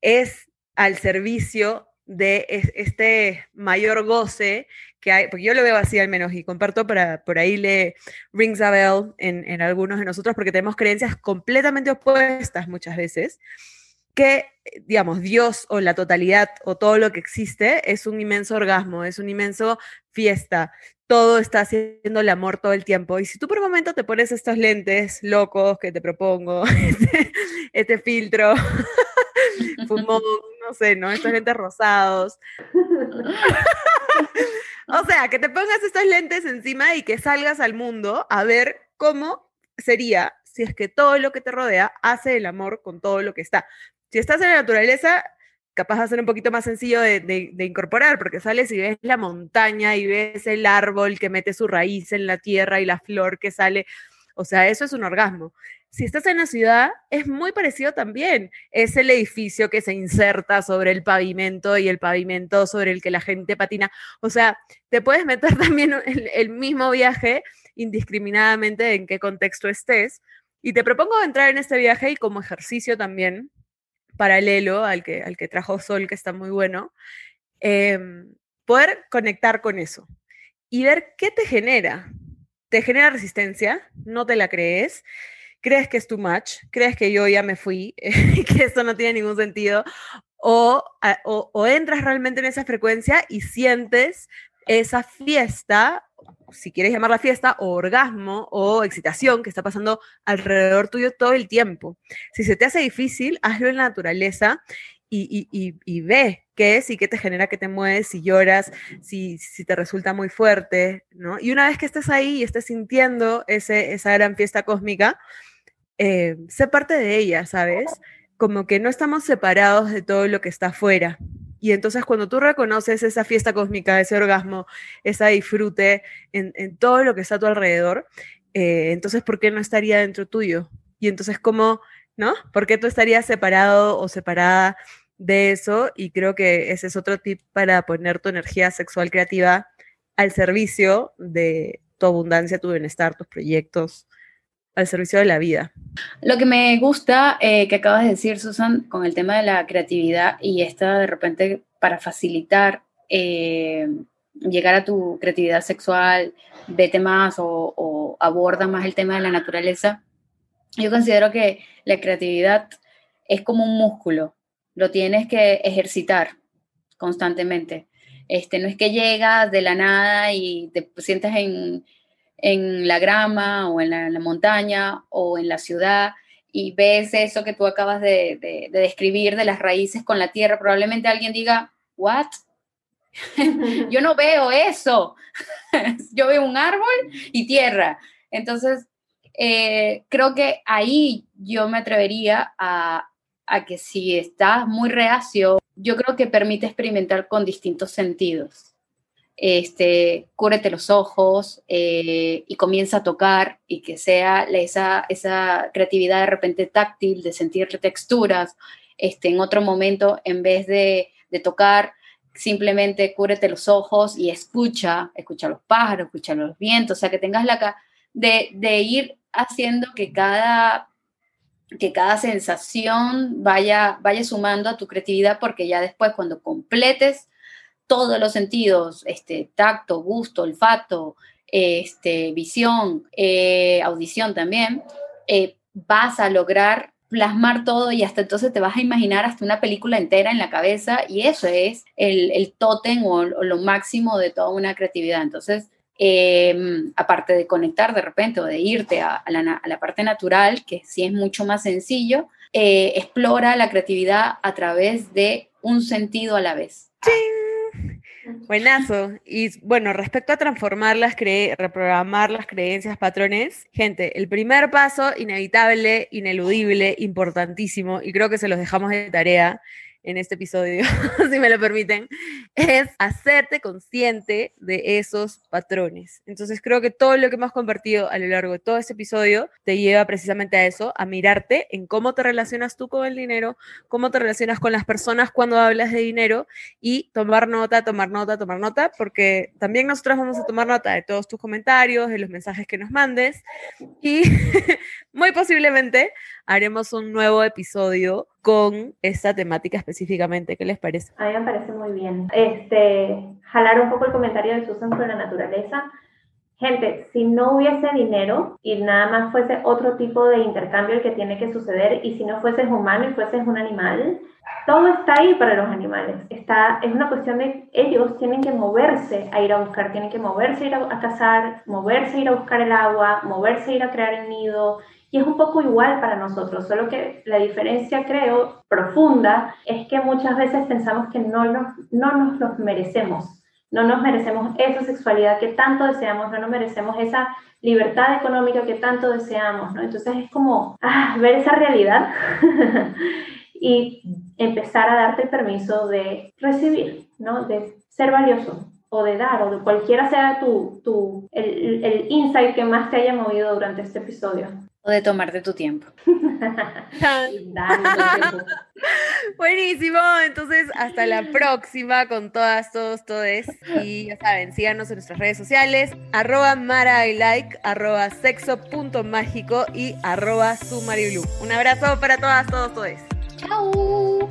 es al servicio de este mayor goce que hay, porque yo lo veo así al menos y comparto para, por ahí le rings a bell en, algunos de nosotros porque tenemos creencias completamente opuestas muchas veces que, digamos, Dios o la totalidad o todo lo que existe es un inmenso orgasmo, es un inmenso fiesta, todo está haciendo el amor todo el tiempo. Y si tú por un momento te pones estos lentes locos que te propongo, (laughs) este, este filtro, (laughs) fumón, no sé, ¿no? Estos lentes rosados. o sea, que te pongas estos lentes encima y que salgas al mundo a ver cómo sería si es que todo lo que te rodea hace el amor con todo lo que está. Si estás en la naturaleza, capaz va a un poquito más sencillo de, incorporar, porque sales y ves la montaña y ves el árbol que mete su raíz en la tierra y la flor que sale. O sea, eso es un orgasmo. Si estás en la ciudad, es muy parecido también. Es el edificio que se inserta sobre el pavimento y el pavimento sobre el que la gente patina. O sea, te puedes meter (laughs) también el mismo viaje indiscriminadamente en qué contexto estés. Y te propongo entrar en este viaje y como ejercicio también, paralelo al que, al que trajo Sol, que está muy bueno, em, poder conectar con eso y ver qué te genera. ¿Te genera resistencia? ¿No te la crees? ¿Crees que es too much? ¿Crees que yo ya me fui? (laughs) ¿Que esto no tiene ningún sentido? O, o entras realmente en esa frecuencia y sientes esa fiesta si quieres llamar la fiesta, o orgasmo o excitación que está pasando alrededor tuyo todo el tiempo. Si se te hace difícil, hazlo en la naturaleza y, ve qué es y qué te genera que te mueves, si lloras, si, si te resulta muy fuerte, ¿no? Y una vez que estés ahí y estés sintiendo ese, esa gran fiesta cósmica, eh, sé parte de ella, ¿sabes? Como que no estamos separados de todo lo que está afuera. Y entonces cuando tú reconoces esa fiesta cósmica, ese orgasmo, esa disfrute en, todo lo que está a tu alrededor, eh, entonces ¿por qué no estaría dentro tuyo? Y entonces ¿cómo, no? ¿Por qué tú estarías separado o separada de eso? Y creo que ese es otro tip para poner tu energía sexual creativa al servicio de tu abundancia, tu bienestar, tus proyectos, al servicio de la vida. Lo que me gusta eh, que acabas de decir, Susan, con el tema de la creatividad y esta de repente para facilitar eh, llegar a tu creatividad sexual, vete más o, o, aborda más el tema de la naturaleza. Yo considero que la creatividad es como un músculo, lo tienes que ejercitar constantemente. Este, no es que llegas de la nada y te sientas en, en la grama o en la, montaña o en la ciudad y ves eso que tú acabas de, describir de las raíces con la tierra, probablemente alguien diga, ¿what? (laughs) yo no veo eso. (laughs) yo veo un árbol y tierra. Entonces, eh, creo que ahí yo me atrevería a, a que si estás muy reacio, yo creo que permite experimentar con distintos sentidos. Este, cúrete los ojos eh, y comienza a tocar y que sea esa, esa creatividad de repente táctil, de sentir texturas, este, en otro momento, en vez de, de tocar, simplemente cúrete los ojos y escucha, escucha los pájaros, escucha los vientos, o sea, que tengas la de, de ir haciendo que cada que cada sensación vaya, vaya sumando a tu creatividad, porque ya después cuando completes todos los sentidos, este, tacto, gusto, olfato, este, visión, eh, audición también, eh, vas a lograr plasmar todo y hasta entonces te vas a imaginar hasta una película entera en la cabeza y eso es el, el tótem o, lo máximo de toda una creatividad. Entonces, Em, aparte de conectar de repente o de irte a, la, parte natural, que sí es mucho más sencillo, eh, explora la creatividad a través de un sentido a la vez. Buenazo. Y bueno, respecto a transformar las reprogramar las creencias, patrones, gente, el primer paso, inevitable, ineludible, importantísimo, y creo que se los dejamos de tarea, en este episodio, (laughs) si me lo permiten, es hacerte consciente de esos patrones. Entonces creo que todo lo que hemos compartido a lo largo de todo este episodio te lleva precisamente a eso, a mirarte en cómo te relacionas tú con el dinero, cómo te relacionas con las personas cuando hablas de dinero y tomar nota, tomar nota, tomar nota, porque también nosotros vamos a tomar nota de todos tus comentarios, de los mensajes que nos mandes y (laughs) muy posiblemente haremos un nuevo episodio con esta temática específicamente. ¿Qué les parece? A mí me parece muy bien. Este, jalar un poco el comentario de Susan sobre la naturaleza. Gente, si no hubiese dinero y nada más fuese otro tipo de intercambio el que tiene que suceder y si no fueses humano y fueses un animal, todo está ahí para los animales. Está, es una cuestión de ellos tienen que moverse a ir a buscar, tienen que moverse a ir a, a cazar, moverse a ir a buscar el agua, moverse a ir a crear el nido, y es un poco igual para nosotros, solo que la diferencia, creo, profunda, es que muchas veces pensamos que no nos, no nos los merecemos. No nos merecemos esa sexualidad que tanto deseamos, no nos merecemos esa libertad económica que tanto deseamos, ¿no? Entonces es como ah, ver esa realidad (laughs) y empezar a darte el permiso de recibir, ¿no? De ser valioso o de dar, o de cualquiera sea tu, tu el, el insight que más te haya movido durante este episodio de tomarte tu tiempo. (laughs) (laughs) Buenísimo, entonces hasta la próxima con todas, todos, todes. Y ya saben, síganos en nuestras redes sociales, arroba Mara like, arroba sexo.mágico y arroba Sumariblue. Un abrazo para todas, todos, todes. Chao.